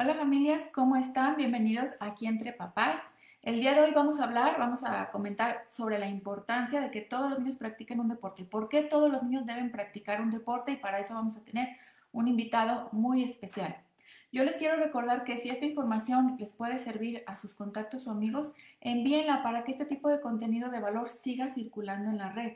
Hola familias, ¿cómo están? Bienvenidos aquí entre papás. El día de hoy vamos a hablar, vamos a comentar sobre la importancia de que todos los niños practiquen un deporte. ¿Por qué todos los niños deben practicar un deporte? Y para eso vamos a tener un invitado muy especial. Yo les quiero recordar que si esta información les puede servir a sus contactos o amigos, envíenla para que este tipo de contenido de valor siga circulando en la red.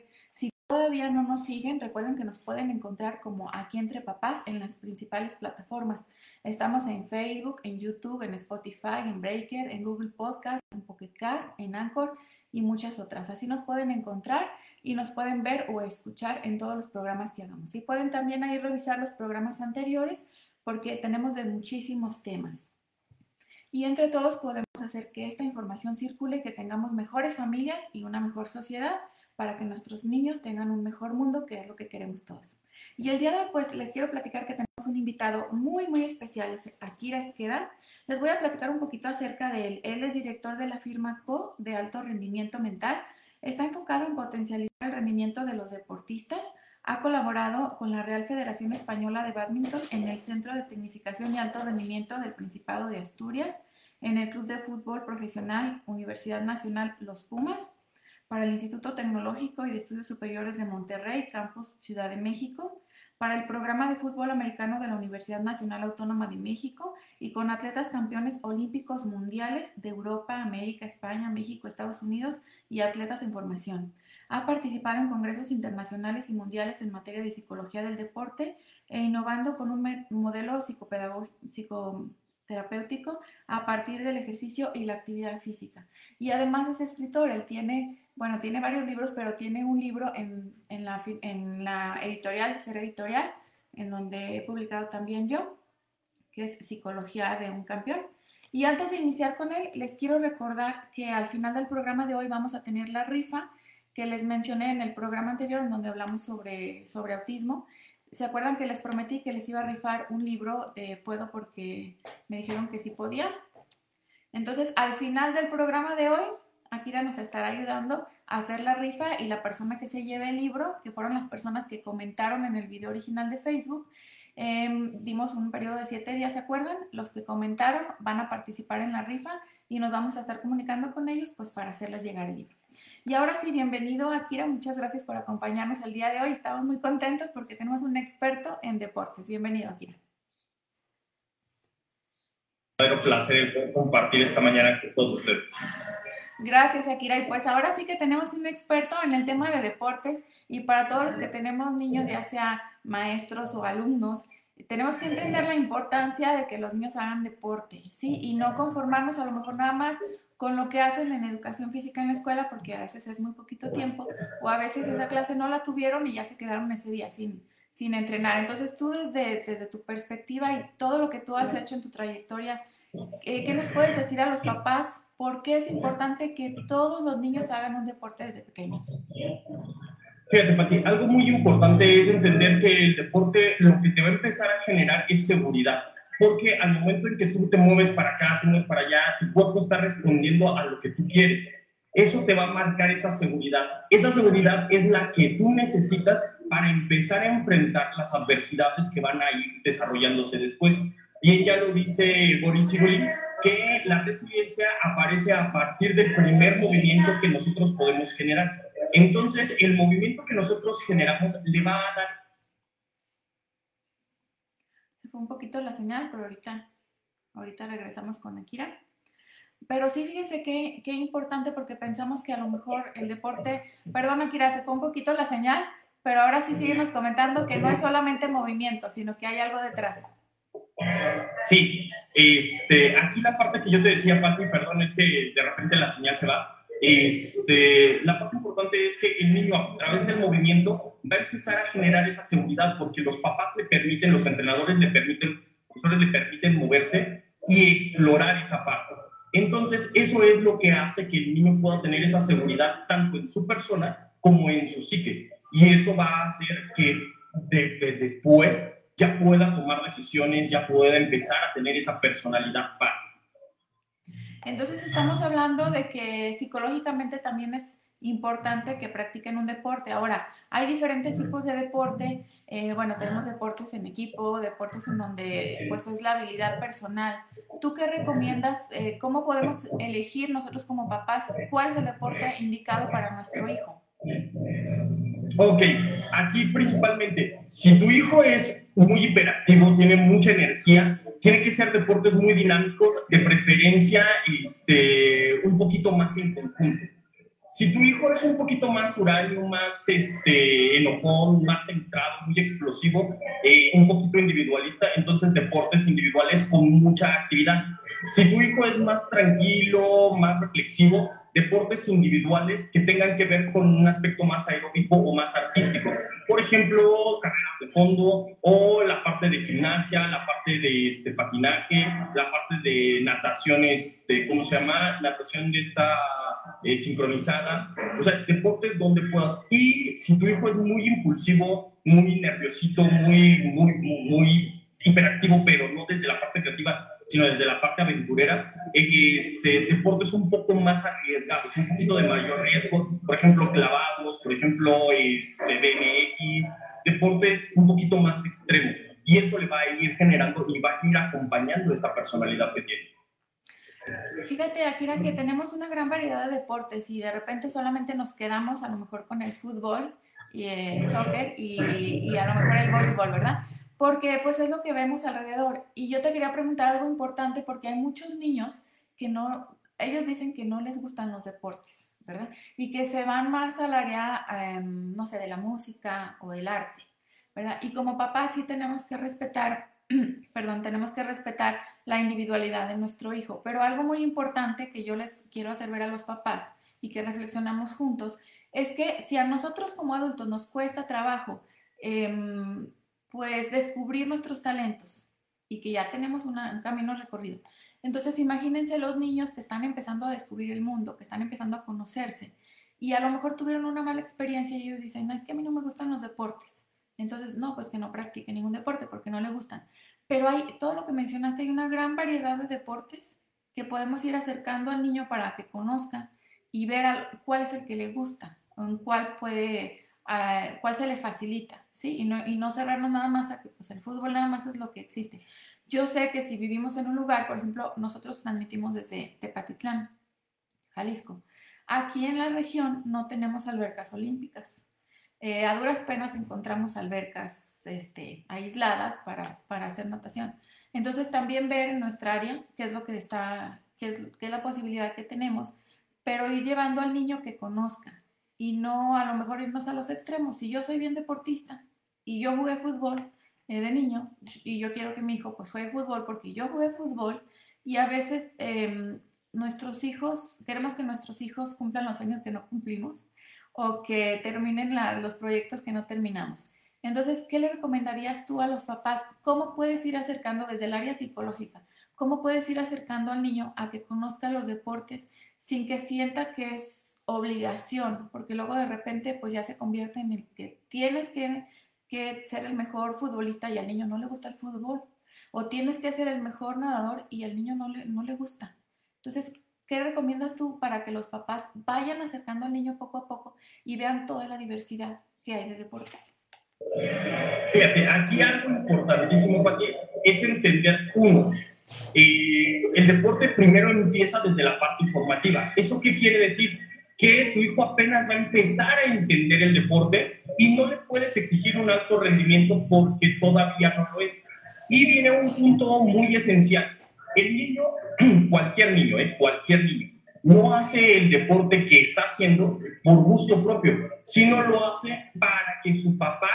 Todavía no nos siguen, recuerden que nos pueden encontrar como aquí entre papás en las principales plataformas. Estamos en Facebook, en YouTube, en Spotify, en Breaker, en Google Podcast, en Pocket Cast, en Anchor y muchas otras. Así nos pueden encontrar y nos pueden ver o escuchar en todos los programas que hagamos. Y pueden también ahí revisar los programas anteriores porque tenemos de muchísimos temas. Y entre todos podemos hacer que esta información circule, que tengamos mejores familias y una mejor sociedad para que nuestros niños tengan un mejor mundo, que es lo que queremos todos. Y el día de hoy, pues les quiero platicar que tenemos un invitado muy, muy especial, es Akira Esqueda. Les voy a platicar un poquito acerca de él. Él es director de la firma Co de alto rendimiento mental. Está enfocado en potencializar el rendimiento de los deportistas. Ha colaborado con la Real Federación Española de Badminton en el Centro de Tecnificación y Alto Rendimiento del Principado de Asturias, en el Club de Fútbol Profesional Universidad Nacional Los Pumas para el Instituto Tecnológico y de Estudios Superiores de Monterrey, Campus Ciudad de México, para el programa de fútbol americano de la Universidad Nacional Autónoma de México y con atletas campeones olímpicos mundiales de Europa, América, España, México, Estados Unidos y atletas en formación. Ha participado en congresos internacionales y mundiales en materia de psicología del deporte e innovando con un modelo psicopedagógico terapéutico a partir del ejercicio y la actividad física. Y además es escritor, él tiene, bueno, tiene varios libros, pero tiene un libro en, en, la, en la editorial, Ser Editorial, en donde he publicado también yo, que es Psicología de un Campeón. Y antes de iniciar con él, les quiero recordar que al final del programa de hoy vamos a tener la rifa que les mencioné en el programa anterior, en donde hablamos sobre, sobre autismo. ¿Se acuerdan que les prometí que les iba a rifar un libro de Puedo porque me dijeron que sí podía? Entonces, al final del programa de hoy, Akira nos estará ayudando a hacer la rifa y la persona que se lleve el libro, que fueron las personas que comentaron en el video original de Facebook, em, dimos un periodo de siete días, ¿se acuerdan? Los que comentaron van a participar en la rifa y nos vamos a estar comunicando con ellos pues para hacerles llegar el libro. Y ahora sí, bienvenido Akira, muchas gracias por acompañarnos el día de hoy. Estamos muy contentos porque tenemos un experto en deportes. Bienvenido Akira. Un placer compartir esta mañana con todos ustedes. Gracias, Akira. Y pues ahora sí que tenemos un experto en el tema de deportes y para todos los que tenemos niños, ya sea maestros o alumnos, tenemos que entender la importancia de que los niños hagan deporte, ¿sí? Y no conformarnos a lo mejor nada más con lo que hacen en educación física en la escuela, porque a veces es muy poquito tiempo, o a veces esa clase no la tuvieron y ya se quedaron ese día sin, sin entrenar. Entonces tú desde, desde tu perspectiva y todo lo que tú has hecho en tu trayectoria, eh, ¿qué nos puedes decir a los papás? ¿Por qué es importante que todos los niños hagan un deporte desde pequeños? Fíjate, Pati, algo muy importante es entender que el deporte lo que te va a empezar a generar es seguridad. Porque al momento en que tú te mueves para acá, te mueves para allá, tu cuerpo está respondiendo a lo que tú quieres. Eso te va a marcar esa seguridad. Esa seguridad es la que tú necesitas para empezar a enfrentar las adversidades que van a ir desarrollándose después. Bien, ya lo dice Boris Cyrulnik, que la resiliencia aparece a partir del primer movimiento que nosotros podemos generar. Entonces, el movimiento que nosotros generamos le va a dar... Se fue un poquito la señal, pero ahorita, ahorita regresamos con Akira. Pero sí, fíjense qué, qué importante porque pensamos que a lo mejor el deporte, perdón Akira, se fue un poquito la señal, pero ahora sí síguenos comentando que no es solamente movimiento, sino que hay algo detrás. Sí, este, aquí la parte que yo te decía, Pati, perdón, es que de repente la señal se va. Este, la parte importante es que el niño a través del movimiento va a empezar a generar esa seguridad porque los papás le permiten, los entrenadores le permiten, los profesores le permiten moverse y explorar esa parte. Entonces, eso es lo que hace que el niño pueda tener esa seguridad tanto en su persona como en su psique. Y eso va a hacer que después ya pueda tomar decisiones, ya pueda empezar a tener esa personalidad para entonces estamos hablando de que psicológicamente también es importante que practiquen un deporte. Ahora, hay diferentes tipos de deporte. Eh, bueno, tenemos deportes en equipo, deportes en donde pues es la habilidad personal. ¿Tú qué recomiendas? Eh, ¿Cómo podemos elegir nosotros como papás cuál es el deporte indicado para nuestro hijo? Ok, aquí principalmente, si tu hijo es muy hiperactivo, tiene mucha energía, tiene que ser deportes muy dinámicos, de preferencia este, un poquito más en conjunto. Si tu hijo es un poquito más huraño, más este, enojón, más centrado, muy explosivo, eh, un poquito individualista, entonces deportes individuales con mucha actividad. Si tu hijo es más tranquilo, más reflexivo, deportes individuales que tengan que ver con un aspecto más aeróbico o más artístico. Por ejemplo, carreras de fondo o la parte de gimnasia, la parte de este, patinaje, la parte de natación, este, ¿cómo se llama? Natación de esta eh, sincronizada. O sea, deportes donde puedas. Y si tu hijo es muy impulsivo, muy nerviosito, muy, muy, muy, muy hiperactivo, pero no desde la parte creativa, sino desde la parte aventurera, este, deportes un poco más arriesgados, un poquito de mayor riesgo, por ejemplo, clavados, por ejemplo, este, BMX, deportes un poquito más extremos. Y eso le va a ir generando y va a ir acompañando esa personalidad que tiene. Fíjate, Akira, que tenemos una gran variedad de deportes y de repente solamente nos quedamos a lo mejor con el fútbol y el soccer y, y a lo mejor el voleibol, ¿verdad? Porque pues es lo que vemos alrededor. Y yo te quería preguntar algo importante porque hay muchos niños que no, ellos dicen que no les gustan los deportes, ¿verdad? Y que se van más al área, em, no sé, de la música o del arte, ¿verdad? Y como papás sí tenemos que respetar, perdón, tenemos que respetar la individualidad de nuestro hijo. Pero algo muy importante que yo les quiero hacer ver a los papás y que reflexionamos juntos es que si a nosotros como adultos nos cuesta trabajo, eh, pues descubrir nuestros talentos y que ya tenemos un camino recorrido. Entonces imagínense los niños que están empezando a descubrir el mundo, que están empezando a conocerse y a lo mejor tuvieron una mala experiencia y ellos dicen, no, es que a mí no me gustan los deportes. Entonces, no, pues que no practique ningún deporte porque no le gustan. Pero hay todo lo que mencionaste, hay una gran variedad de deportes que podemos ir acercando al niño para que conozca y ver cuál es el que le gusta en cuál puede cuál se le facilita, ¿sí? Y no, y no cerrarnos nada más a que pues, el fútbol nada más es lo que existe. Yo sé que si vivimos en un lugar, por ejemplo, nosotros transmitimos desde Tepatitlán, Jalisco. Aquí en la región no tenemos albercas olímpicas. Eh, a duras penas encontramos albercas este, aisladas para, hacer natación. Entonces también ver en nuestra área qué es lo que está, qué es, qué es la posibilidad que tenemos, pero ir llevando al niño que conozca, y no a lo mejor irnos a los extremos. Si yo soy bien deportista y yo jugué fútbol eh, de niño y yo quiero que mi hijo pues juegue fútbol porque yo jugué fútbol y a veces em, nuestros hijos, queremos que nuestros hijos cumplan los años que no cumplimos o que terminen los proyectos que no terminamos. Entonces, ¿qué le recomendarías tú a los papás? ¿Cómo puedes ir acercando desde el área psicológica? ¿Cómo puedes ir acercando al niño a que conozca los deportes sin que sienta que es obligación, porque luego de repente pues ya se convierte en el que tienes que, ser el mejor futbolista y al niño no le gusta el fútbol, o tienes que ser el mejor nadador y al niño no le, no le gusta. Entonces, ¿qué recomiendas tú para que los papás vayan acercando al niño poco a poco y vean toda la diversidad que hay de deportes? Fíjate, aquí algo importantísimo, Pati, es entender, uno, eh, el deporte primero empieza desde la parte informativa. ¿Eso qué quiere decir? Que tu hijo apenas va a empezar a entender el deporte y no le puedes exigir un alto rendimiento porque todavía no lo es. Y viene un punto muy esencial. El niño, cualquier niño, ¿eh? cualquier niño, no hace el deporte que está haciendo por gusto propio, sino lo hace para que su papá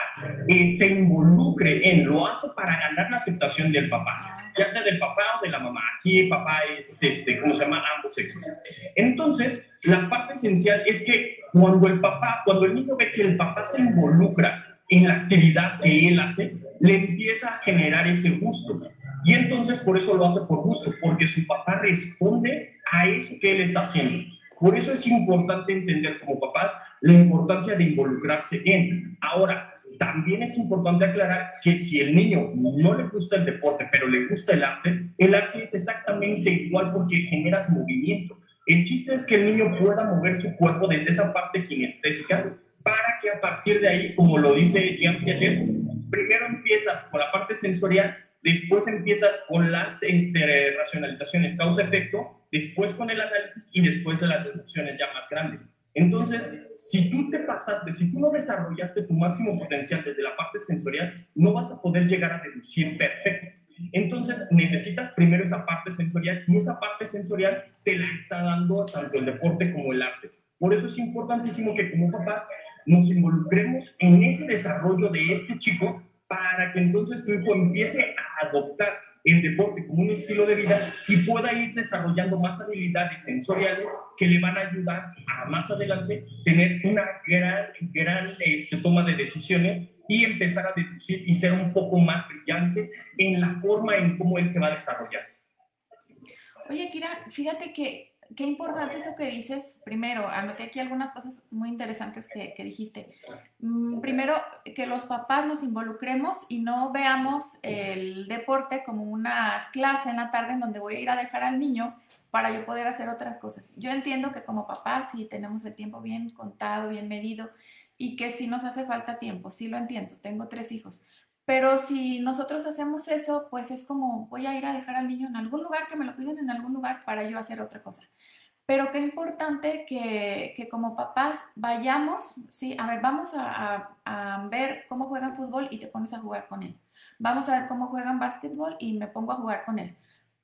eh, se involucre en, lo hace para ganar la aceptación del papá ya sea del papá o de la mamá. Aquí papá es, este, ¿cómo se llama? Ambos sexos. Entonces, la parte esencial es que cuando el papá, cuando el niño ve que el papá se involucra en la actividad que él hace, le empieza a generar ese gusto. Y entonces por eso lo hace por gusto, porque su papá responde a eso que él está haciendo. Por eso es importante entender como papás la importancia de involucrarse en. Ahora, también es importante aclarar que si el niño no le gusta el deporte, pero le gusta el arte, el arte es exactamente igual porque generas movimiento. El chiste es que el niño pueda mover su cuerpo desde esa parte kinestésica para que a partir de ahí, como lo dice Jean Piaget, primero empiezas con la parte sensorial, después empiezas con las este, racionalizaciones causa-efecto, después con el análisis y después de las deducciones ya más grandes. Entonces, si tú te pasaste, si tú no desarrollaste tu máximo potencial desde la parte sensorial, no vas a poder llegar a deducir perfecto. Entonces, necesitas primero esa parte sensorial y esa parte sensorial te la está dando tanto el deporte como el arte. Por eso es importantísimo que como papás nos involucremos en ese desarrollo de este chico para que entonces tu hijo empiece a adoptar el deporte como un estilo de vida y pueda ir desarrollando más habilidades sensoriales que le van a ayudar a más adelante tener una gran, gran este, toma de decisiones y empezar a deducir y ser un poco más brillante en la forma en cómo él se va a desarrollar. Oye, Kira, fíjate que qué importante eso que dices. Primero, anoté aquí algunas cosas muy interesantes que, dijiste. Mm, primero, que los papás nos involucremos y no veamos el deporte como una clase en la tarde en donde voy a ir a dejar al niño para yo poder hacer otras cosas. Yo entiendo que como papás sí tenemos el tiempo bien contado, bien medido y que sí nos hace falta tiempo, sí lo entiendo, tengo tres hijos. Pero si nosotros hacemos eso, pues es como voy a ir a dejar al niño en algún lugar, que me lo piden en algún lugar para yo hacer otra cosa. Pero qué importante que, que como papás vayamos, sí, a ver, vamos a, a, ver cómo juegan fútbol y te pones a jugar con él. Vamos a ver cómo juegan básquetbol y me pongo a jugar con él.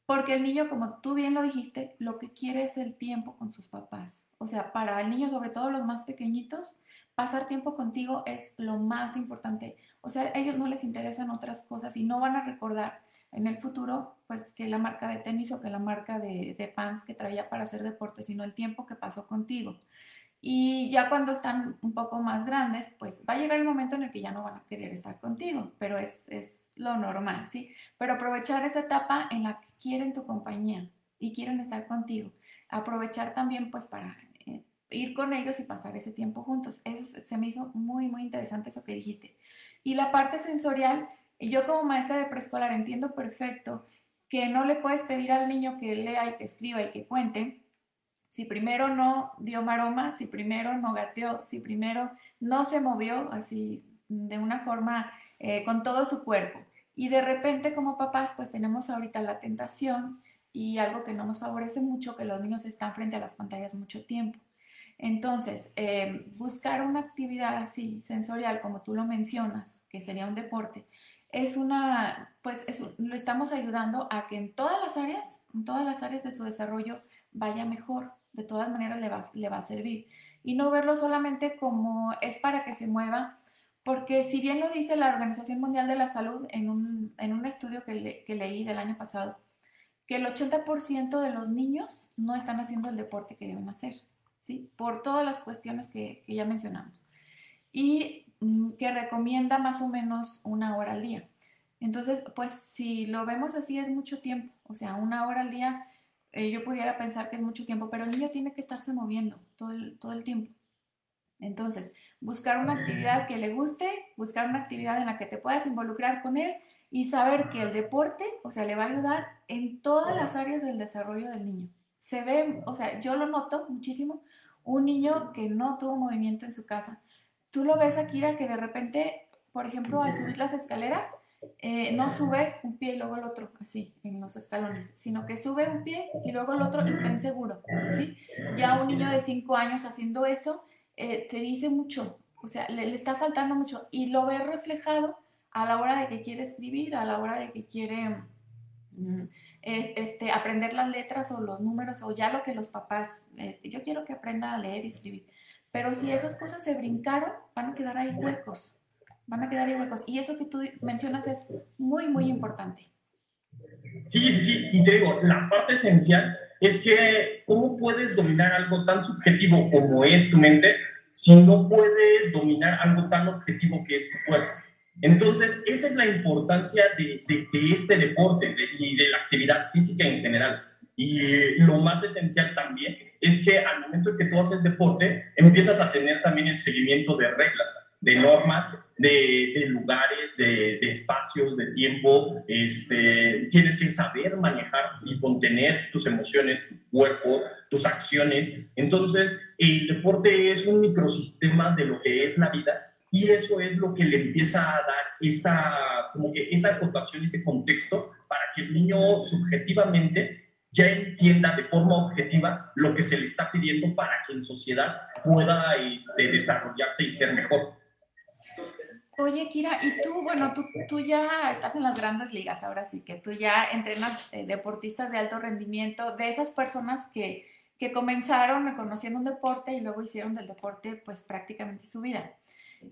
Porque el niño, como tú bien lo dijiste, lo que quiere es el tiempo con sus papás. O sea, para el niño, sobre todo los más pequeñitos, pasar tiempo contigo es lo más importante. O sea, a ellos no les interesan otras cosas y no van a recordar en el futuro, pues que la marca de tenis o que la marca de, de pants que traía para hacer deporte, sino el tiempo que pasó contigo. Y ya cuando están un poco más grandes, pues va a llegar el momento en el que ya no van a querer estar contigo, pero es, es lo normal, ¿sí? Pero aprovechar esa etapa en la que quieren tu compañía y quieren estar contigo. Aprovechar también pues para eh, ir con ellos y pasar ese tiempo juntos. Eso se me hizo muy, muy interesante eso que dijiste. Y la parte sensorial, y yo como maestra de preescolar entiendo perfecto que no le puedes pedir al niño que lea y que escriba y que cuente si primero no dio maromas, si primero no gateó, si primero no se movió así de una forma eh, con todo su cuerpo. Y de repente como papás pues tenemos ahorita la tentación y algo que no nos favorece mucho, que los niños están frente a las pantallas mucho tiempo. Entonces, eh, buscar una actividad así sensorial, como tú lo mencionas, que sería un deporte, es una, pues lo estamos ayudando a que en todas las áreas, en todas las áreas de su desarrollo vaya mejor. De todas maneras le va, le va a servir. Y no verlo solamente como es para que se mueva, porque si bien lo dice la Organización Mundial de la Salud en un, en un estudio que, que leí del año pasado, que el 80% de los niños no están haciendo el deporte que deben hacer, ¿sí? Por todas las cuestiones que, ya mencionamos. Y Mm, que recomienda más o menos una hora al día. Entonces, pues si lo vemos así es mucho tiempo, o sea, una hora al día eh, yo pudiera pensar que es mucho tiempo, pero el niño tiene que estarse moviendo todo el, todo el tiempo. Entonces, buscar una actividad que le guste, buscar una actividad en la que te puedas involucrar con él y saber que el deporte, o sea, le va a ayudar en todas las áreas del desarrollo del niño. Se ve, o sea, yo lo noto muchísimo, un niño que no tuvo movimiento en su casa, tú lo ves, Akira, que de repente, por ejemplo, al subir las escaleras, eh, no sube un pie y luego el otro, así, en los escalones, sino que sube un pie y luego el otro y está inseguro, ¿sí? Ya un niño de 5 años haciendo eso eh, te dice mucho, o sea, le, está faltando mucho y lo ves reflejado a la hora de que quiere escribir, a la hora de que quiere mm, este, aprender las letras o los números o ya lo que los papás, este, yo quiero que aprenda a leer y escribir. Pero si esas cosas se brincaron, van a quedar ahí huecos. Van a quedar ahí huecos. Y eso que tú mencionas es muy, muy importante. Sí, sí, sí. Y te digo, la parte esencial es que cómo puedes dominar algo tan subjetivo como es tu mente si no puedes dominar algo tan objetivo que es tu cuerpo. Entonces, esa es la importancia de, de, este deporte y de la actividad física en general. Y lo más esencial también es que al momento en que tú haces deporte, empiezas a tener también el seguimiento de reglas. de normas, de, lugares, de, espacios, de tiempo. Este, tienes que saber manejar y contener tus emociones, tu cuerpo, tus acciones. Entonces, el deporte es un microsistema de lo que es la vida y eso es lo que le empieza a dar esa, como que esa acotación, ese contexto para que el niño subjetivamente ya entienda de forma objetiva lo que se le está pidiendo para que en sociedad pueda este, desarrollarse y ser mejor. Oye, Kira, y tú, bueno, tú, tú, ya estás en las grandes ligas, ahora sí, que tú ya entrenas eh, deportistas de alto rendimiento, de esas personas que, que comenzaron conociendo un deporte y luego hicieron del deporte pues prácticamente su vida.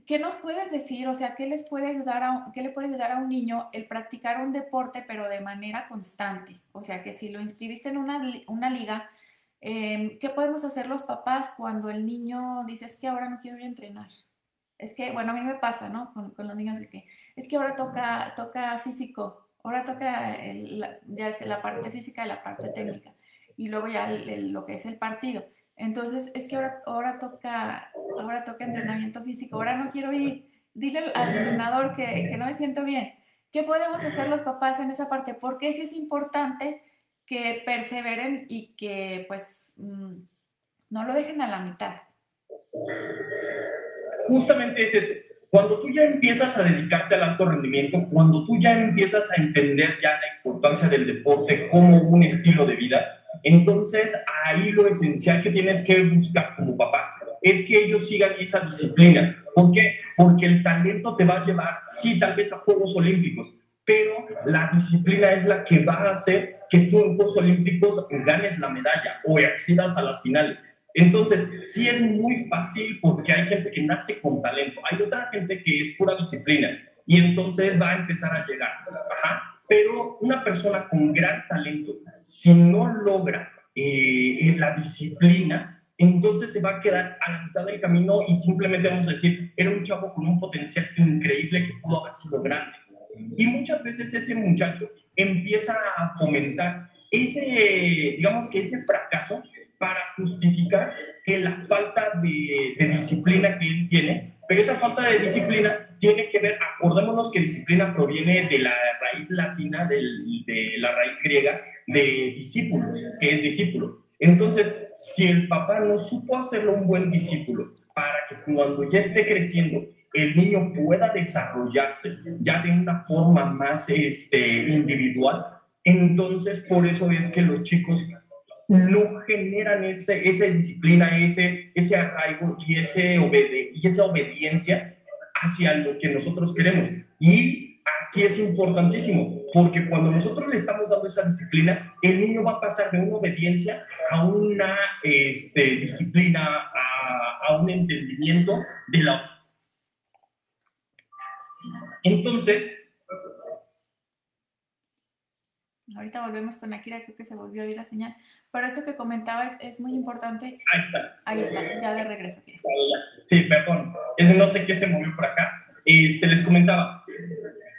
¿Qué nos puedes decir? O sea, ¿qué, les puede ayudar a, ¿qué le puede ayudar a un niño el practicar un deporte pero de manera constante? O sea, que si lo inscribiste en una, una liga, em, ¿qué podemos hacer los papás cuando el niño dice, es que ahora no quiero ir a entrenar? Es que, bueno, a mí me pasa, ¿no? Con, con los niños de que, es que ahora toca, toca físico, ahora toca ya es la parte física y la parte técnica, y luego ya lo que es el partido. Entonces, es que ahora, ahora, toca, ahora toca entrenamiento físico, ahora no quiero ir. Dile al entrenador que, que no me siento bien. ¿Qué podemos hacer los papás en esa parte? Porque sí es importante que perseveren y que pues mm, no lo dejen a la mitad. Justamente es eso. Cuando tú ya empiezas a dedicarte al alto rendimiento, cuando tú ya empiezas a entender ya la importancia del deporte como un estilo de vida, entonces, ahí lo esencial que tienes que buscar como papá es que ellos sigan esa disciplina. ¿Por qué? Porque el talento te va a llevar, sí, tal vez a Juegos Olímpicos, pero la disciplina es la que va a hacer que tú en Juegos Olímpicos ganes la medalla o accedas a las finales. Entonces, sí es muy fácil porque hay gente que nace con talento, hay otra gente que es pura disciplina y entonces va a empezar a llegar. Ajá. Pero una persona con gran talento, si no logra eh, la disciplina, entonces se va a quedar a la mitad del camino y simplemente vamos a decir, era un chavo con un potencial increíble que pudo haber sido grande. Y muchas veces ese muchacho empieza a fomentar ese, digamos que ese fracaso para justificar que la falta de, de disciplina que él tiene, pero esa falta de disciplina tiene que ver, acordémonos que disciplina proviene de la raíz latina, de la raíz griega, de discípulos, que es discípulo. Entonces, si el papá no supo hacerlo un buen discípulo para que cuando ya esté creciendo el niño pueda desarrollarse ya de una forma más este, individual, entonces por eso es que los chicos no generan ese, esa disciplina, ese, ese arraigo y, ese obede y esa obediencia hacia lo que nosotros queremos. Y aquí es importantísimo, porque cuando nosotros le estamos dando esa disciplina, el niño va a pasar de una obediencia a una este, disciplina, a, a un entendimiento de la... Entonces, Ahorita volvemos con Akira, creo que se volvió a oír la señal. Pero esto que comentaba es, muy importante. Ahí está. Ahí está, ya de regreso. Sí, perdón. Es, no sé qué se movió por acá. Este, les comentaba,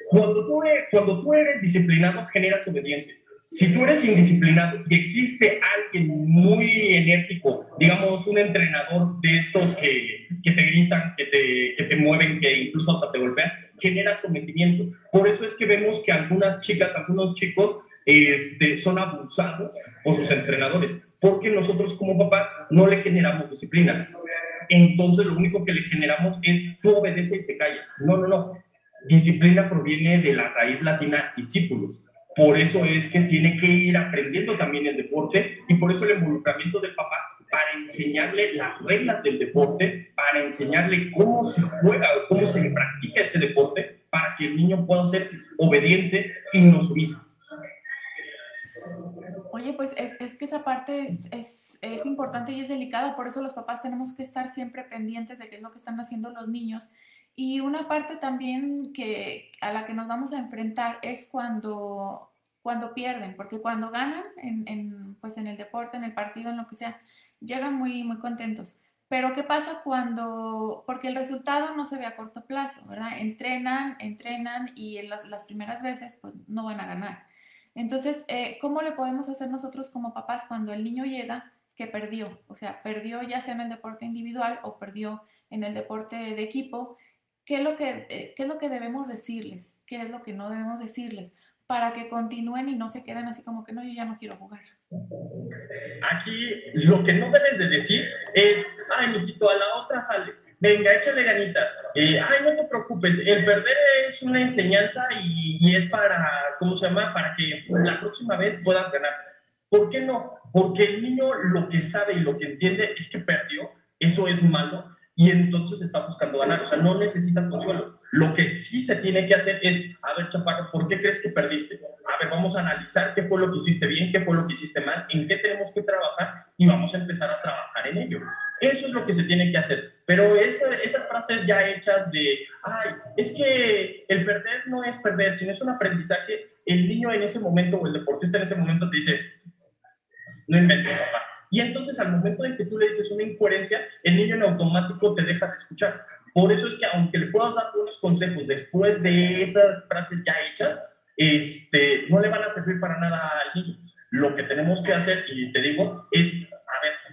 cuando tú, eres, cuando tú eres disciplinado, generas obediencia. Si tú eres indisciplinado y existe alguien muy enérgico, digamos un entrenador de estos que, que te gritan, que te, que te mueven, que incluso hasta te golpean, genera sometimiento. Por eso es que vemos que algunas chicas, algunos chicos este, son abusados por sus entrenadores, porque nosotros como papás no le generamos disciplina. Entonces lo único que le generamos es tú obedece y te callas. No, no, no. Disciplina proviene de la raíz latina discípulos. Por eso es que tiene que ir aprendiendo también el deporte y por eso el involucramiento del papá para enseñarle las reglas del deporte, para enseñarle cómo se juega, cómo se practica ese deporte, para que el niño pueda ser obediente y no sumiso. Oye, pues es, que esa parte es, es, importante y es delicada, por eso los papás tenemos que estar siempre pendientes de qué es lo que están haciendo los niños. Y una parte también que, a la que nos vamos a enfrentar es cuando, cuando pierden, porque cuando ganan en, en, pues en el deporte, en el partido, en lo que sea, llegan muy, muy contentos. Pero ¿qué pasa cuando, porque el resultado no se ve a corto plazo, ¿verdad? Entrenan, entrenan y en las, las primeras veces pues no van a ganar. Entonces, eh, ¿cómo le podemos hacer nosotros como papás cuando el niño llega que perdió? O sea, perdió ya sea en el deporte individual o perdió en el deporte de equipo qué es lo que, eh, qué es lo que debemos decirles, qué es lo que no debemos decirles, para que continúen y no se queden así como que no, yo ya no quiero jugar. Aquí lo que no debes de decir es, ay, mijito, a la otra sale. Venga, échale ganitas. Eh, ay, no te preocupes. El perder es una enseñanza y, y, es para, ¿cómo se llama? Para que la próxima vez puedas ganar. ¿Por qué no? Porque el niño lo que sabe y lo que entiende es que perdió. Eso es malo y entonces está buscando ganar, o sea, no necesita consuelo. Lo que sí se tiene que hacer es, a ver, Chaparro, ¿por qué crees que perdiste? A ver, vamos a analizar qué fue lo que hiciste bien, qué fue lo que hiciste mal, en qué tenemos que trabajar y vamos a empezar a trabajar en ello. Eso es lo que se tiene que hacer. Pero esas frases ya hechas de, ay, es que el perder no es perder, sino es un aprendizaje, el niño en ese momento o el deportista en ese momento te dice, no inventes, papá y entonces al momento de que tú le dices una incoherencia, el niño en automático te deja de escuchar. Por eso es que aunque le puedas dar unos consejos después de esas frases ya hechas, este, no le van a servir para nada al niño. Lo que tenemos que hacer, y te digo, es,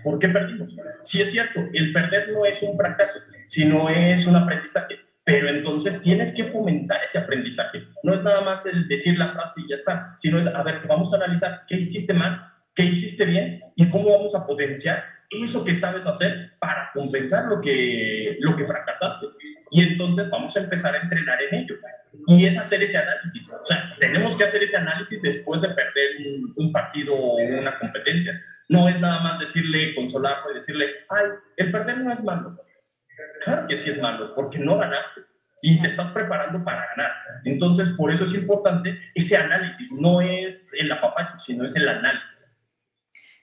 ¿por qué perdimos? Si es cierto, el perder no es un fracaso, sino es un aprendizaje. Pero entonces tienes que fomentar ese aprendizaje. No es nada más el decir la frase y ya está, sino es, a ver, vamos a analizar qué hiciste mal, qué hiciste bien y cómo vamos a potenciar eso que sabes hacer para compensar lo que, lo que fracasaste. Y entonces vamos a empezar a entrenar en ello. Y es hacer ese análisis. O sea, tenemos que hacer ese análisis después de perder un, partido o una competencia. No es nada más decirle, consolarlo y decirle, ay, el perder no es malo. Claro que sí es malo, porque no ganaste y te estás preparando para ganar. Entonces, por eso es importante ese análisis. No es el apapacho, sino es el análisis.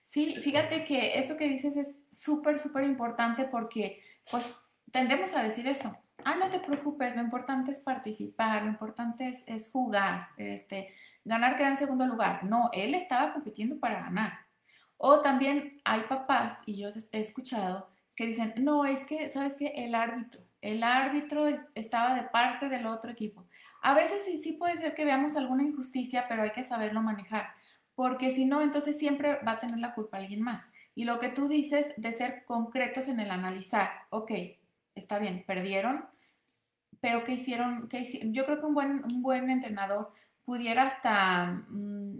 Sí, fíjate que eso que dices es súper, súper importante porque pues tendemos a decir eso. Ah, no te preocupes, lo importante es participar, lo importante es, jugar, este, ganar queda en segundo lugar. No, él estaba compitiendo para ganar. O también hay papás, y yo he escuchado, que dicen, no, es que, ¿sabes qué? El árbitro, el árbitro estaba de parte del otro equipo. A veces sí, sí puede ser que veamos alguna injusticia, pero hay que saberlo manejar porque si no, entonces siempre va a tener la culpa alguien más. Y lo que tú dices de ser concretos en el analizar, ok, está bien, perdieron, pero ¿qué hicieron? ¿Qué? Yo creo que un buen, un buen entrenador pudiera hasta mm,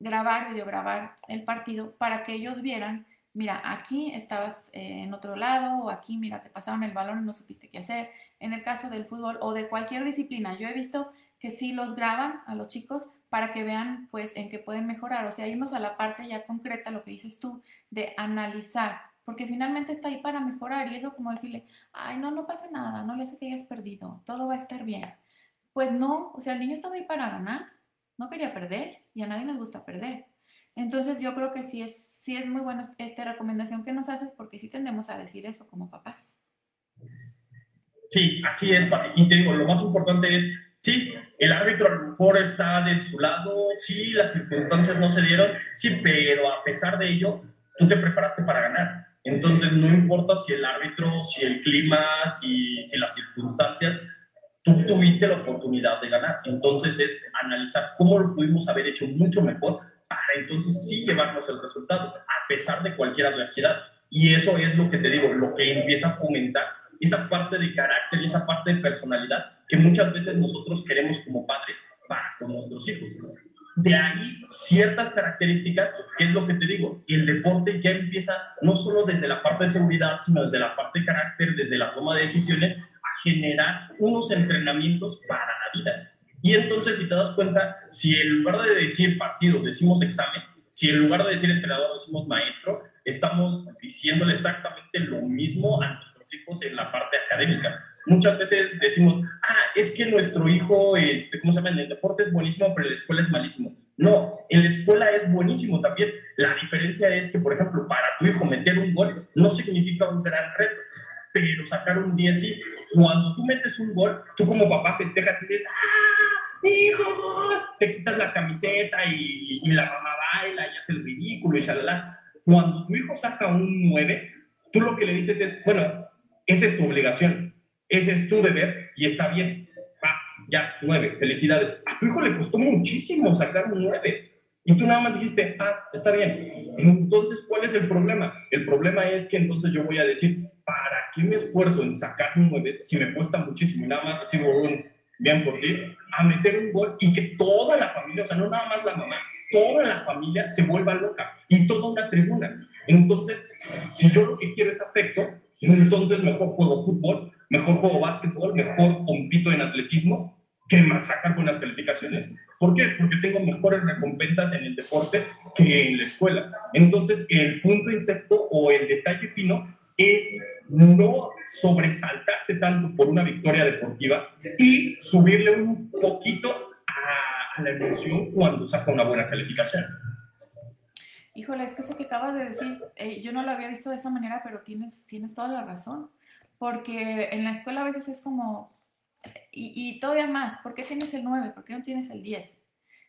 grabar, videograbar el partido para que ellos vieran, mira, aquí estabas eh, en otro lado, o aquí, mira, te pasaron el balón y no supiste qué hacer. En el caso del fútbol o de cualquier disciplina, yo he visto que sí los graban a los chicos para que vean pues en qué pueden mejorar. O sea, irnos a la parte ya concreta, lo que dices tú, de analizar, porque finalmente está ahí para mejorar y eso como decirle, ay, no, no pasa nada, no le hace que hayas perdido, todo va a estar bien. Pues no, o sea, el niño estaba ahí para ganar, no quería perder y a nadie nos gusta perder. Entonces yo creo que sí es, sí es muy buena esta recomendación que nos haces porque sí tendemos a decir eso como papás. Sí, así es, y te digo, lo más importante es Sí, el árbitro a lo mejor está de su lado, sí, las circunstancias no se dieron, sí, pero a pesar de ello, tú te preparaste para ganar. Entonces, no importa si el árbitro, si el clima, si, si las circunstancias, tuviste la oportunidad de ganar. Entonces, es analizar cómo lo pudimos haber hecho mucho mejor para entonces sí llevarnos el resultado, a pesar de cualquier adversidad. Y eso es lo que te digo, lo que empieza a fomentar esa parte de carácter y esa parte de personalidad que muchas veces nosotros queremos como padres para con nuestros hijos. De ahí ciertas características, que es lo que te digo, el deporte ya empieza no solo desde la parte de seguridad, sino desde la parte de carácter, desde la toma de decisiones, generar unos entrenamientos para la vida. Y entonces, si te das cuenta, si en lugar de decir partido decimos examen, si en lugar de decir entrenador decimos maestro, estamos diciéndole exactamente lo mismo a hijos en la parte académica. Muchas veces decimos, ah, es que nuestro hijo, este, ¿cómo se llama? En el deporte es buenísimo, pero en la escuela es malísimo. No, en la escuela es buenísimo también. La diferencia es que, por ejemplo, para tu hijo meter un gol no significa un gran reto, pero sacar un 10 sí. Cuando tú metes un gol, tú como papá festejas y dices, ¡ah, hijo! Te quitas la camiseta y, y la mamá baila y hace el ridículo y shalala. Cuando tu hijo saca un 9, tú lo que le dices es, bueno, esa es tu obligación, ese es tu deber y está bien. Va, ya, nueve, felicidades. A tu hijo le costó muchísimo sacar un nueve. Y tú nada más dijiste, ah, está bien. Entonces, ¿cuál es el problema? El problema es que entonces yo voy a decir, ¿para qué me esfuerzo en sacar un 9 si me cuesta muchísimo y nada más recibo un bien por ti? A meter un gol y que toda la familia, o sea, no nada más la mamá, toda la familia se vuelva loca y toda una tribuna. Entonces, si yo lo que quiero es afecto, entonces mejor juego fútbol, mejor juego básquetbol, mejor compito en atletismo que más sacar buenas calificaciones. ¿Por qué? Porque tengo mejores recompensas en el deporte que en la escuela. Entonces, el punto insecto o el detalle fino es no sobresaltarte tanto por una victoria deportiva y subirle un poquito a, la emoción cuando saca una buena calificación. Híjole, es que eso que acabas de decir, eh, yo no lo había visto de esa manera, pero tienes, tienes toda la razón. Porque en la escuela a veces es como, y, todavía más, ¿por qué tienes el 9? ¿Por qué no tienes el 10?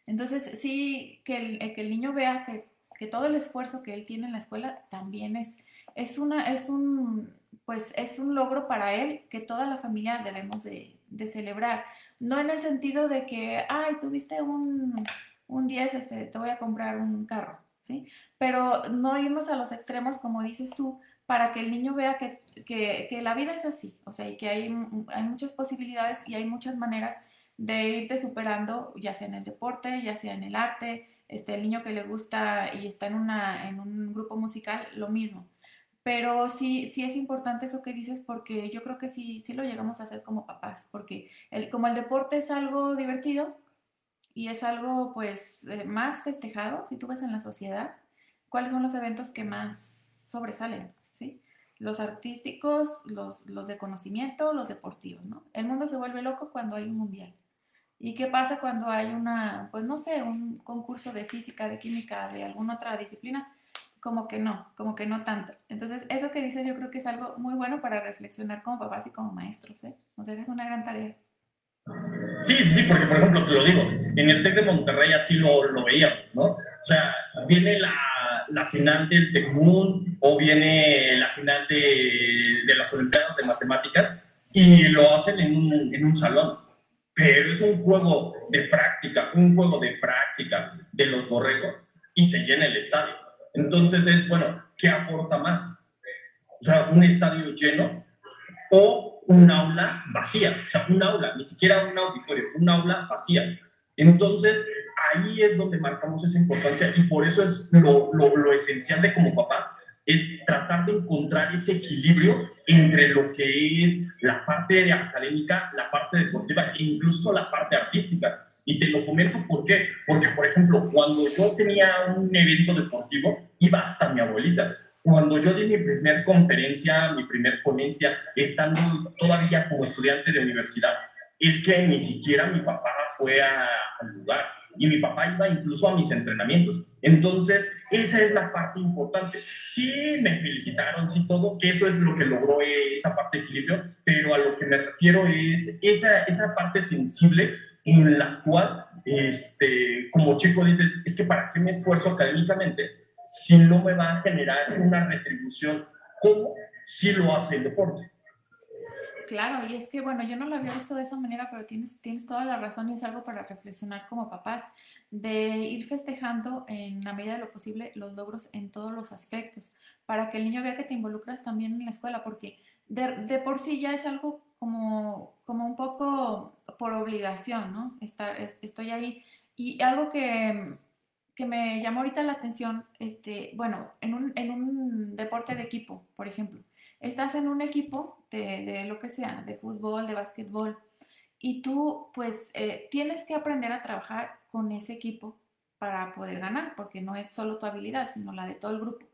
Entonces, sí, que el, eh, que el niño vea que, que, todo el esfuerzo que él tiene en la escuela también es, es, una, es, un, pues, es un logro para él que toda la familia debemos de, de celebrar. No en el sentido de que, ay, tuviste un, un 10, este, te voy a comprar un carro, ¿sí? Pero no irnos a los extremos, como dices tú, para que el niño vea que, que, que, la vida es así, o sea, y que hay, hay muchas posibilidades y hay muchas maneras de irte superando, ya sea en el deporte, ya sea en el arte, este, el niño que le gusta y está en, una, en un grupo musical, lo mismo. Pero sí, sí es importante eso que dices porque yo creo que sí, sí lo llegamos a hacer como papás, porque el, como el deporte es algo divertido y es algo pues eh, más festejado, si tú ves en la sociedad, ¿cuáles son los eventos que más sobresalen? ¿sí? Los artísticos, los, los de conocimiento, los deportivos, ¿no? El mundo se vuelve loco cuando hay un mundial. ¿Y qué pasa cuando hay una, pues no sé, un concurso de física, de química, de alguna otra disciplina? Como que no, como que no tanto. Entonces, eso que dices yo creo que es algo muy bueno para reflexionar como papás y como maestros, ¿eh? Sea, es una gran tarea. Sí, sí, sí, porque por ejemplo, te lo digo, en el TEC de Monterrey así lo, lo veíamos, ¿no? O sea, viene la, la final del TECMUN o viene la final de, de, las Olimpiadas de Matemáticas y lo hacen en un, en un salón. Pero es un juego de práctica, un juego de práctica de los borregos y se llena el estadio. Entonces es, bueno, ¿qué aporta más? O sea, un estadio lleno o un aula vacía. O sea, un aula, ni siquiera un auditorio, un aula vacía. Entonces, ahí es donde marcamos esa importancia y por eso es lo, lo, lo, esencial de como papás, es tratar de encontrar ese equilibrio entre lo que es la parte académica, la parte deportiva e incluso la parte artística. Y te lo comento por qué. Porque, por ejemplo, cuando yo tenía un evento deportivo, iba hasta mi abuelita. Cuando yo di mi primer conferencia, mi primer ponencia, estando todavía como estudiante de universidad, es que ni siquiera mi papá fue al lugar y mi papá iba incluso a mis entrenamientos. Entonces, esa es la parte importante. Sí, me felicitaron, sí, todo, que eso es lo que logró esa parte de equilibrio, pero a lo que me refiero es esa, esa parte sensible en la cual, este, como chico dices, es que para qué me esfuerzo académicamente si no me va a generar una retribución como si lo hace el deporte. Claro, y es que, bueno, yo no lo había visto de esa manera, pero tienes, tienes toda la razón y es algo para reflexionar como papás, de ir festejando en la medida de lo posible los logros en todos los aspectos, para que el niño vea que te involucras también en la escuela, porque de, por sí ya es algo como, como un poco por obligación, ¿no? Estar, estoy ahí. Y algo que, que me llamó ahorita la atención, este, bueno, en un, en un deporte de equipo, por ejemplo estás en un equipo de, lo que sea, de fútbol, de básquetbol, y tú pues eh, tienes que aprender a trabajar con ese equipo para poder ganar, porque no es solo tu habilidad, sino la de todo el grupo.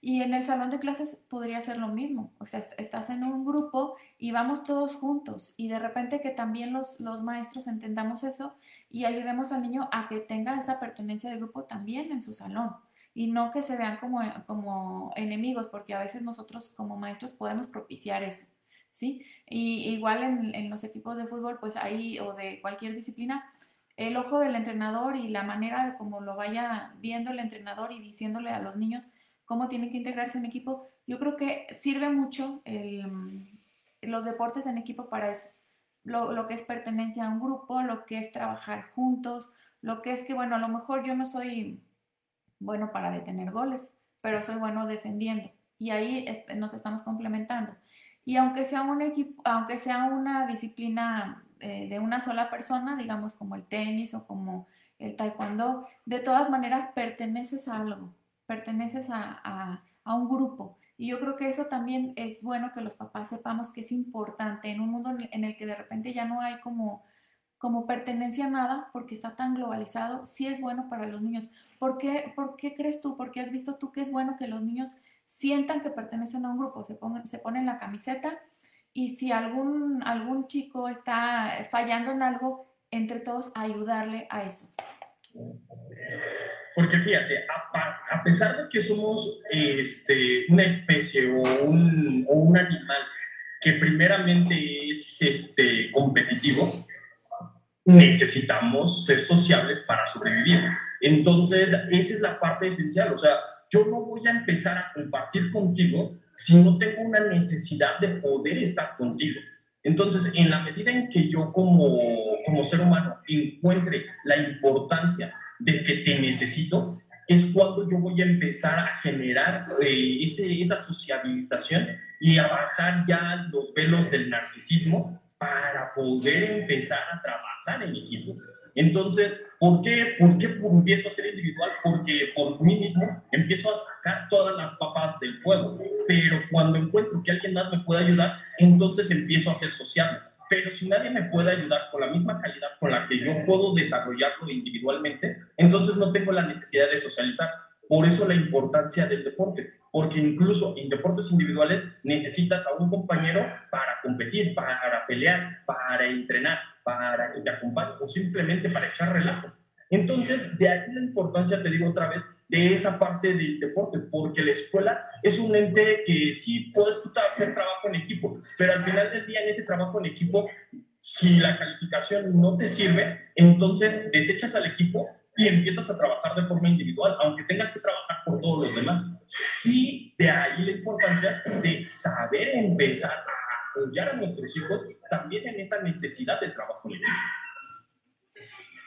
Y en el salón de clases podría ser lo mismo, o sea, estás en un grupo y vamos todos juntos y de repente que también los, los maestros entendamos eso y ayudemos al niño a que tenga esa pertenencia de grupo también en su salón y no que se vean como, como enemigos, porque a veces nosotros como maestros podemos propiciar eso, ¿sí? Y igual en, en los equipos de fútbol, pues ahí, o de cualquier disciplina, el ojo del entrenador y la manera de cómo lo vaya viendo el entrenador y diciéndole a los niños cómo tienen que integrarse en equipo, yo creo que sirve mucho el, los deportes en equipo para eso. Lo, que es pertenencia a un grupo, lo que es trabajar juntos, lo que es que, bueno, a lo mejor yo no soy bueno para detener goles, pero soy bueno defendiendo. Y ahí nos estamos complementando. Y aunque sea un equipo, aunque sea una disciplina eh, de una sola persona, digamos como el tenis o como el taekwondo, de todas maneras perteneces a algo, perteneces a, un grupo. Y yo creo que eso también es bueno que los papás sepamos que es importante en un mundo en el que de repente ya no hay como, como pertenencia a nada porque está tan globalizado, sí es bueno para los niños. ¿Por qué, ¿Por qué crees tú? ¿Por qué has visto tú que es bueno que los niños sientan que pertenecen a un grupo? Se, pongan, se ponen la camiseta y si algún, algún chico está fallando en algo, entre todos ayudarle a eso. Porque fíjate, a, pesar de que somos este, una especie o un, o un, animal que primeramente es este, competitivo, necesitamos ser sociables para sobrevivir. Entonces, esa es la parte esencial. O sea, yo no voy a empezar a compartir contigo si no tengo una necesidad de poder estar contigo. Entonces, en la medida en que yo como, como ser humano encuentre la importancia de que te necesito, es cuando yo voy a empezar a generar eh, ese, esa sociabilización y a bajar ya los velos del narcisismo para poder empezar a trabajar en equipo. Entonces, ¿por qué, ¿por qué empiezo a ser individual? Porque por mí mismo empiezo a sacar todas las papas del fuego, pero cuando encuentro que alguien más me puede ayudar, entonces empiezo a ser sociable. Pero si nadie me puede ayudar con la misma calidad con la que yo puedo desarrollarlo individualmente, entonces no tengo la necesidad de socializar. Por eso la importancia del deporte, porque incluso en deportes individuales necesitas a un compañero para competir, para pelear, para entrenar para que te acompañe o simplemente para echar relajo. Entonces, de ahí la importancia, te digo otra vez, de esa parte del deporte, porque la escuela es un ente que sí puedes hacer trabajo en equipo, pero al final del día en ese trabajo en equipo, si la calificación no te sirve, entonces desechas al equipo y empiezas a trabajar de forma individual, aunque tengas que trabajar por todos los demás. Y de ahí la importancia de saber empezar a apoyar a nuestros hijos también en esa necesidad de trabajo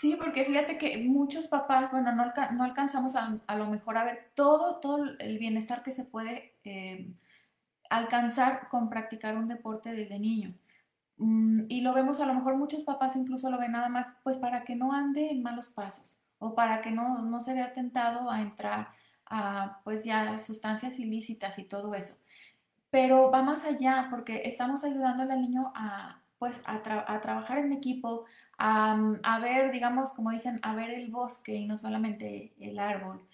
Sí, porque fíjate que muchos papás, bueno, no, no alcanzamos a, lo mejor a ver todo, todo el bienestar que se puede eh, alcanzar con practicar un deporte desde niño. Mm, y lo vemos, a lo mejor muchos papás incluso lo ven nada más, pues para que no ande en malos pasos o para que no, no se vea tentado a entrar a, pues ya, sustancias ilícitas y todo eso pero va más allá porque estamos ayudándole al niño a, pues, a, trabajar en equipo, a, ver, digamos, como dicen, a ver el bosque y no solamente el árbol,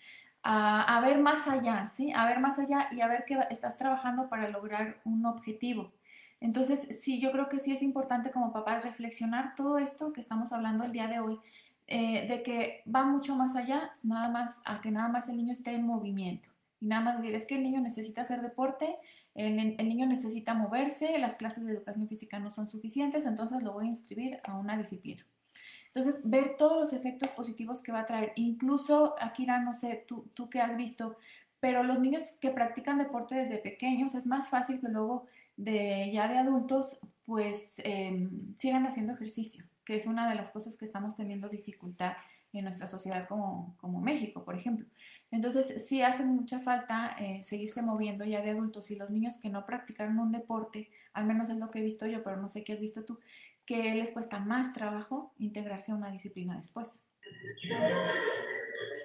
a, ver más allá, ¿sí? A ver más allá y a ver que estás trabajando para lograr un objetivo. Entonces, sí, yo creo que sí es importante como papás reflexionar todo esto que estamos hablando el día de hoy, eh, de que va mucho más allá, nada más, a que nada más el niño esté en movimiento. Y nada más decir, es que el niño necesita hacer deporte el, niño necesita moverse, las clases de educación física no son suficientes, entonces lo voy a inscribir a una disciplina. Entonces, ver todos los efectos positivos que va a traer. Incluso, Akira, no sé, tú, tú que has visto, pero los niños que practican deporte desde pequeños es más fácil que luego de ya de adultos, pues em, sigan haciendo ejercicio, que es una de las cosas que estamos teniendo dificultad en nuestra sociedad como, como México, por ejemplo. Entonces, sí hace mucha falta eh, seguirse moviendo ya de adultos y los niños que no practicaron un deporte, al menos es lo que he visto yo, pero no sé qué has visto tú, que les cuesta más trabajo integrarse a una disciplina después.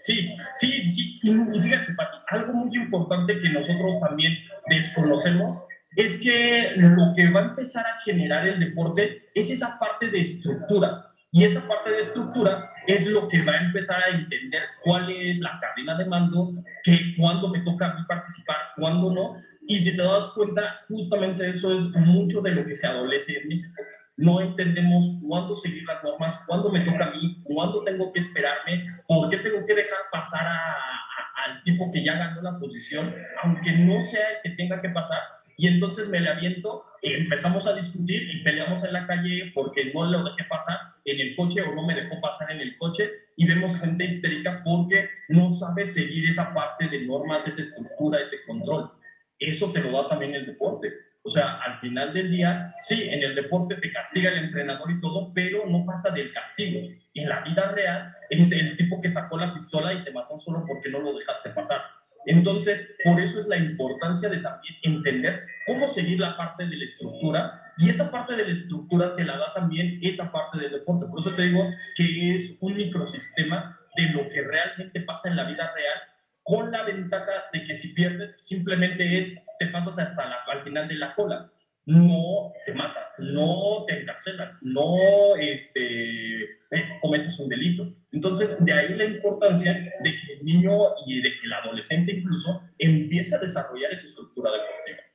Sí, sí, sí. Y fíjate, algo muy importante que nosotros también desconocemos es que lo que va a empezar a generar el deporte es esa parte de estructura. Y esa parte de estructura es lo que va a empezar a entender cuál es la cadena de mando, que cuándo me toca a mí participar, cuándo no. Y si te das cuenta, justamente eso es mucho de lo que se adolece en México. No entendemos cuándo seguir las normas, cuándo me toca a mí, cuándo tengo que esperarme, por qué tengo que dejar pasar al tipo que ya ganó la posición, aunque no sea el que tenga que pasar y entonces me le aviento, empezamos a discutir y peleamos en la calle porque no lo dejé pasar en el coche o no me dejó pasar en el coche y vemos gente histérica porque no sabe seguir esa parte de normas, esa estructura, ese control. Eso te lo da también el deporte. O sea, al final del día, sí, en el deporte te castiga el entrenador y todo, pero no pasa del castigo. En la vida real es el tipo que sacó la pistola y te mató solo porque no lo dejaste pasar. Entonces, por eso es la importancia de también entender cómo seguir la parte de la estructura y esa parte de la estructura te la da también esa parte del deporte. Por eso te digo que es un microsistema de lo que realmente pasa en la vida real con la ventaja de que si pierdes simplemente es te pasas hasta la, al final de la cola no te mata, no te encarcelan, no este, eh, cometes un delito. Entonces, de ahí la importancia de que el niño y de que el adolescente incluso empiece a desarrollar esa estructura deportiva.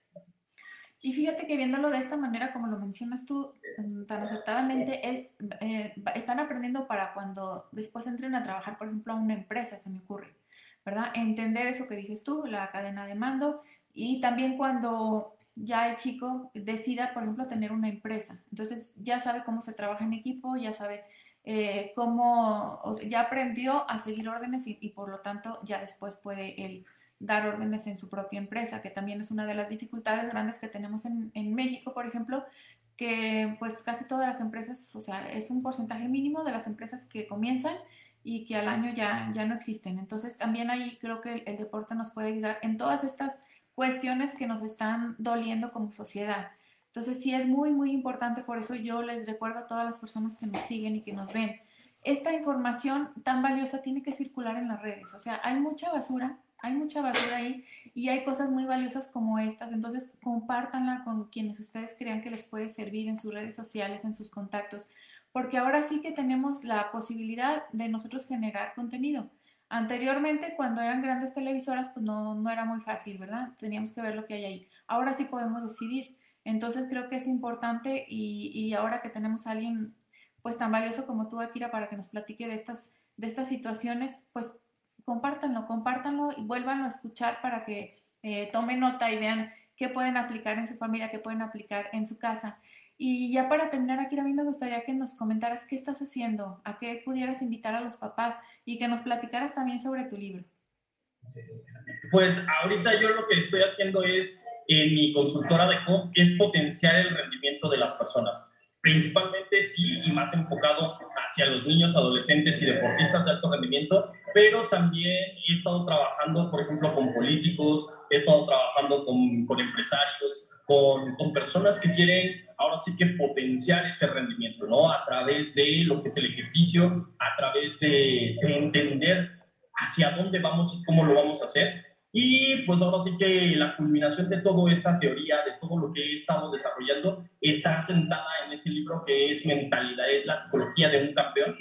Y fíjate que viéndolo de esta manera, como lo mencionas tú mm, tan acertadamente, es, eh, están aprendiendo para cuando después entren a trabajar, por ejemplo, a una empresa, se me ocurre, ¿verdad? Entender eso que dices tú, la cadena de mando, y también cuando ya el chico decida, por ejemplo, tener una empresa. Entonces ya sabe cómo se trabaja en equipo, ya sabe eh, cómo, ya aprendió a seguir órdenes y, por lo tanto ya después puede él dar órdenes en su propia empresa, que también es una de las dificultades grandes que tenemos en, en México, por ejemplo, que pues casi todas las empresas, o sea, es un porcentaje mínimo de las empresas que comienzan y que al año ya, ya no existen. Entonces también ahí creo que el deporte nos puede ayudar en todas estas cuestiones que nos están doliendo como sociedad. Entonces sí es muy, muy importante, por eso yo les recuerdo a todas las personas que nos siguen y que nos ven, esta información tan valiosa tiene que circular en las redes. O sea, hay mucha basura, hay mucha basura ahí y hay cosas muy valiosas como estas. Entonces, compártanla con quienes ustedes crean que les puede servir en sus redes sociales, en sus contactos, porque ahora sí que tenemos la posibilidad de nosotros generar contenido. Anteriormente, cuando eran grandes televisoras, pues no, no era muy fácil, ¿verdad? Teníamos que ver lo que hay ahí. Ahora sí podemos decidir. Entonces creo que es importante y, ahora que tenemos a alguien pues tan valioso como tú, Akira, para que nos platique de estas, de estas situaciones, pues compártanlo, compártanlo y vuélvanlo a escuchar para que eh, tomen nota y vean qué pueden aplicar en su familia, qué pueden aplicar en su casa. Y ya para terminar, aquí a mí me gustaría que nos comentaras qué estás haciendo, a qué pudieras invitar a los papás y que nos platicaras también sobre tu libro. Pues ahorita yo lo que estoy haciendo es, en mi consultora de COP, es potenciar el rendimiento de las personas. Principalmente sí y más enfocado hacia los niños, adolescentes y deportistas de alto rendimiento, pero también he estado trabajando, por ejemplo, con políticos, he estado trabajando con, con empresarios, con, con, personas que quieren ahora sí que potenciar ese rendimiento, ¿no? A través de lo que es el ejercicio, a través de, de entender hacia dónde vamos y cómo lo vamos a hacer. Y pues ahora sí que la culminación de toda esta teoría, de todo lo que he estado desarrollando, está sentada en ese libro que es Mentalidad, es la psicología de un campeón.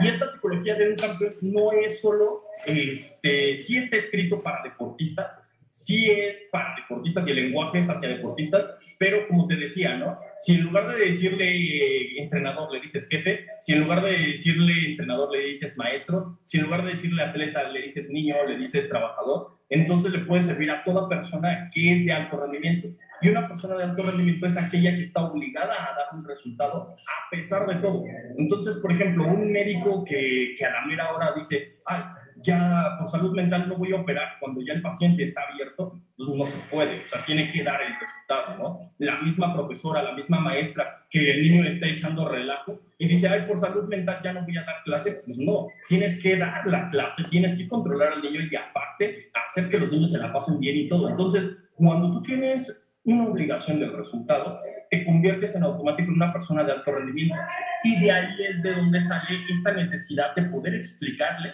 Y esta psicología de un campeón no es solo, este, sí está escrito para deportistas, sí es para deportistas y el lenguaje es hacia deportistas, pero como te decía, ¿no? Si en lugar de decirle entrenador le dices jefe, si en lugar de decirle entrenador le dices maestro, si en lugar de decirle atleta le dices niño, le dices trabajador, entonces le puede servir a toda persona que es de alto rendimiento. Y una persona de alto rendimiento es aquella que está obligada a dar un resultado a pesar de todo. Entonces, por ejemplo, un médico que, que a la mera hora dice, ay, ya por salud mental no voy a operar cuando ya el paciente está abierto, pues no se puede, o sea, tiene que dar el resultado, ¿no? La misma profesora, la misma maestra que el niño le está echando relajo y dice, ay, por salud mental ya no voy a dar clase, pues no, tienes que dar la clase, tienes que controlar al niño y aparte hacer que los niños se la pasen bien y todo. Entonces, cuando tú tienes una obligación del resultado, te conviertes en automático en una persona de alto rendimiento. Y de ahí es de donde sale esta necesidad de poder explicarle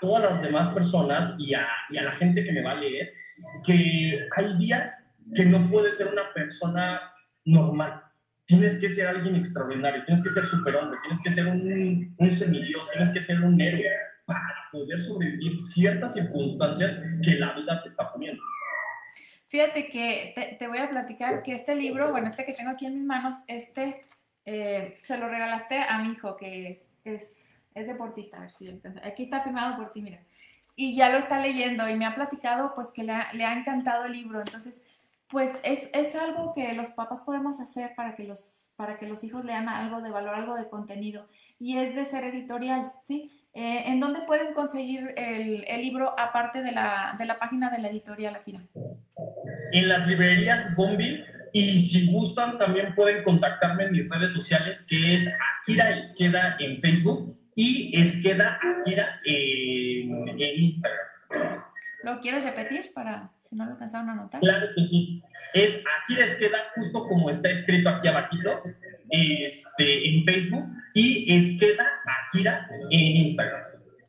todas las demás personas y a, y a la gente que me va a leer que hay días que no puedes ser una persona normal. Tienes que ser alguien extraordinario, tienes que ser superhombre, tienes que ser un, un semidios, tienes que ser un héroe para poder sobrevivir ciertas circunstancias que la vida te está poniendo. Fíjate que te, te voy a platicar que este libro, bueno, este que tengo aquí en mis manos, este eh, se lo regalaste a mi hijo, que es, es es deportista, a ver si aquí está firmado por ti, mira. Y ya lo está leyendo y me ha platicado pues que le ha, encantado el libro. Entonces, pues es, es, algo que los papás podemos hacer para que los, para que los hijos lean algo de valor, algo de contenido. Y es de ser editorial, ¿sí? Eh, ¿En dónde pueden conseguir el, libro aparte de la, de la página de la editorial, Akira? En las librerías Bombi y si gustan también pueden contactarme en mis redes sociales que es Akira Izqueda en Facebook y Esqueda Akira en, en Instagram. ¿Lo quieres repetir para si no lo alcanzaron a notar? Claro que sí. Es Akira Esqueda, justo como está escrito aquí abajito, este, en Facebook, y Esqueda Akira en Instagram.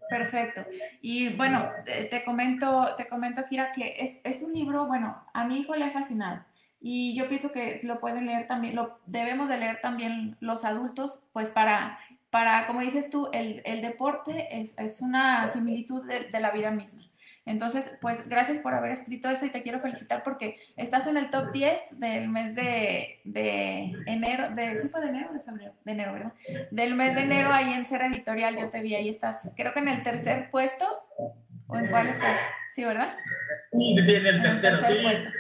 Perfecto. Y bueno, te, comento, te comento, Akira, que es, es, un libro, bueno, a mi hijo le ha fascinado. Y yo pienso que lo pueden leer también, lo debemos de leer también los adultos, pues para, para como dices tú, el, el deporte es, es, una similitud de, de la vida misma. Entonces, pues gracias por haber escrito esto y te quiero felicitar porque estás en el top 10 del mes de, de enero, de, ¿sí fue de enero o de febrero? De enero, ¿verdad? Del mes de enero ahí en Ser Editorial, yo te vi ahí estás, creo que en el tercer puesto, ¿o en cuál estás? Sí, ¿verdad? Sí, sí, en el tercero, sí.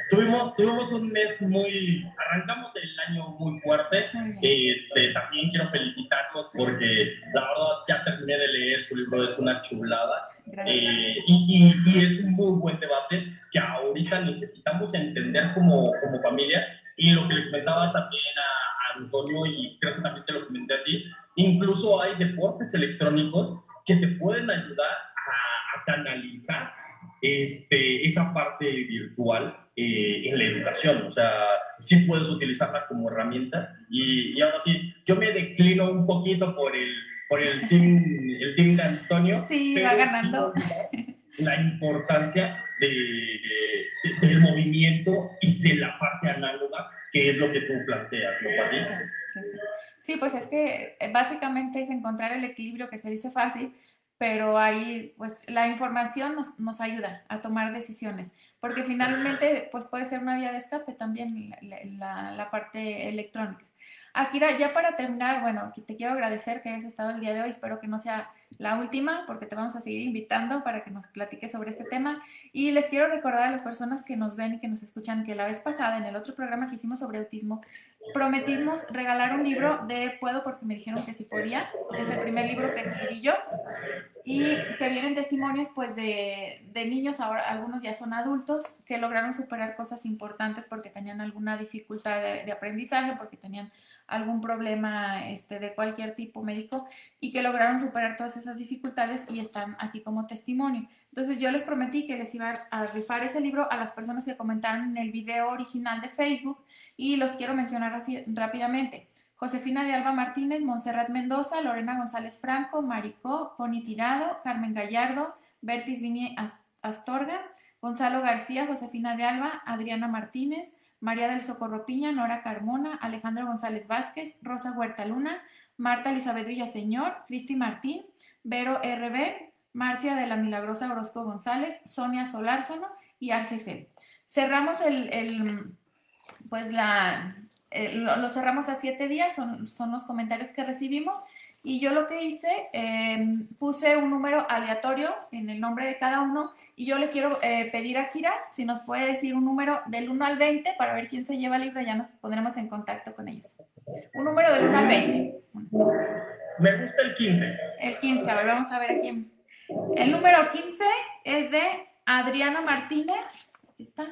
Tuvimos, tuvimos un mes muy, arrancamos el año muy fuerte. este, también quiero felicitarlos porque la verdad ya terminé de leer su libro, es una chulada. Eh, y, y, es un muy buen debate que ahorita necesitamos entender como, como familia. Y lo que le comentaba también a, Antonio, y creo que también te lo comenté a ti, incluso hay deportes electrónicos que te pueden ayudar a, a canalizar este, esa parte virtual eh, en la educación. O sea, sí puedes utilizarla como herramienta. Y, y ahora sí, yo me declino un poquito por el por el team, el team de Antonio. Sí, va ganando. la importancia de, del movimiento y de la parte análoga, que es lo que tú planteas, ¿no, sí, sí, sí, pues es que eh, básicamente es encontrar el equilibrio que se dice fácil, pero ahí pues la información nos, nos ayuda a tomar decisiones, porque finalmente pues puede ser una vía de escape también la, la parte electrónica. Akira, ya para terminar, bueno, te quiero agradecer que hayas estado el día de hoy. Espero que no sea la última, porque te vamos a seguir invitando para que nos platiques sobre este tema. Y les quiero recordar a las personas que nos ven y que nos escuchan que la vez pasada, en el otro programa que hicimos sobre autismo, prometimos regalar un libro de Puedo porque me dijeron que sí podía. Es el primer libro que escribí yo. Y que vienen testimonios pues de, de niños, ahora algunos ya son adultos, que lograron superar cosas importantes porque tenían alguna dificultad de, de aprendizaje, porque tenían algún problema este, de cualquier tipo médico y que lograron superar todas esas dificultades y están aquí como testimonio. Entonces yo les prometí que les iba a rifar ese libro a las personas que comentaron en el video original de Facebook y los quiero mencionar rápidamente. Josefina de Alba Martínez, Montserrat Mendoza, Lorena González Franco, Maricó, Connie Tirado, Carmen Gallardo, Bertis Vini Astorga, Gonzalo García, Josefina de Alba, Adriana Martínez, María del Socorro Piña, Nora Carmona, Alejandro González Vázquez, Rosa Huerta Luna, Marta Elizabeth Villaseñor, Cristi Martín, Vero RB, Marcia de la Milagrosa Orozco González, Sonia Solárzono y Argese. Cerramos el, pues la, lo, cerramos a siete días, son, son los comentarios que recibimos. Y yo lo que hice, em, puse un número aleatorio en el nombre de cada uno y yo le quiero eh, pedir a Kira si nos puede decir un número del 1 al 20 para ver quién se lleva el libro, ya nos pondremos en contacto con ellos. Un número del 1 al 20. Me gusta el 15. El 15, a ver, vamos a ver a quién. El número 15 es de Adriana Martínez. Aquí está.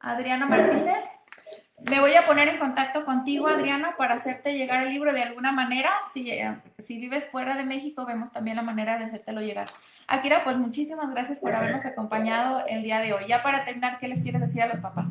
Adriana Martínez. Me voy a poner en contacto contigo, Adriana, para hacerte llegar el libro de alguna manera. Si, eh, si vives fuera de México, vemos también la manera de hacértelo llegar. Akira, pues muchísimas gracias por habernos acompañado el día de hoy. Ya para terminar, ¿qué les quieres decir a los papás?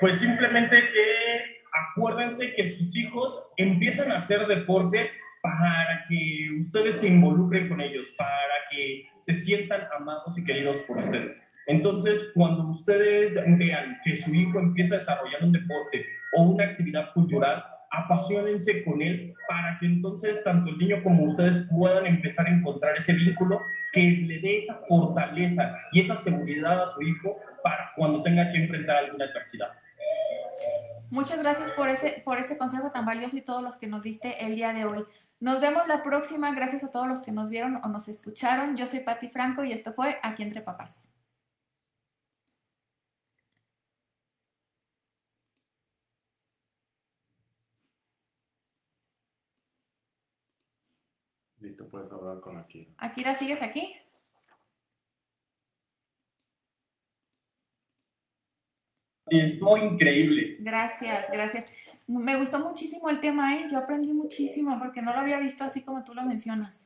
Pues simplemente que acuérdense que sus hijos empiezan a hacer deporte para que ustedes se involucren con ellos, para que se sientan amados y queridos por ustedes. Entonces, cuando ustedes vean que su hijo empieza a desarrollar un deporte o una actividad cultural, apasionense con él para que entonces tanto el niño como ustedes puedan empezar a encontrar ese vínculo que le dé esa fortaleza y esa seguridad a su hijo para cuando tenga que enfrentar alguna adversidad. Muchas gracias por ese, por ese consejo tan valioso y todos los que nos diste el día de hoy. Nos vemos la próxima. Gracias a todos los que nos vieron o nos escucharon. Yo soy Patti Franco y esto fue Aquí entre Papás. Listo, puedes hablar con Akira. Akira, ¿sigues aquí? Estuvo increíble. Gracias, gracias. Me gustó muchísimo el tema, ¿eh? Yo aprendí muchísimo porque no lo había visto así como tú lo mencionas.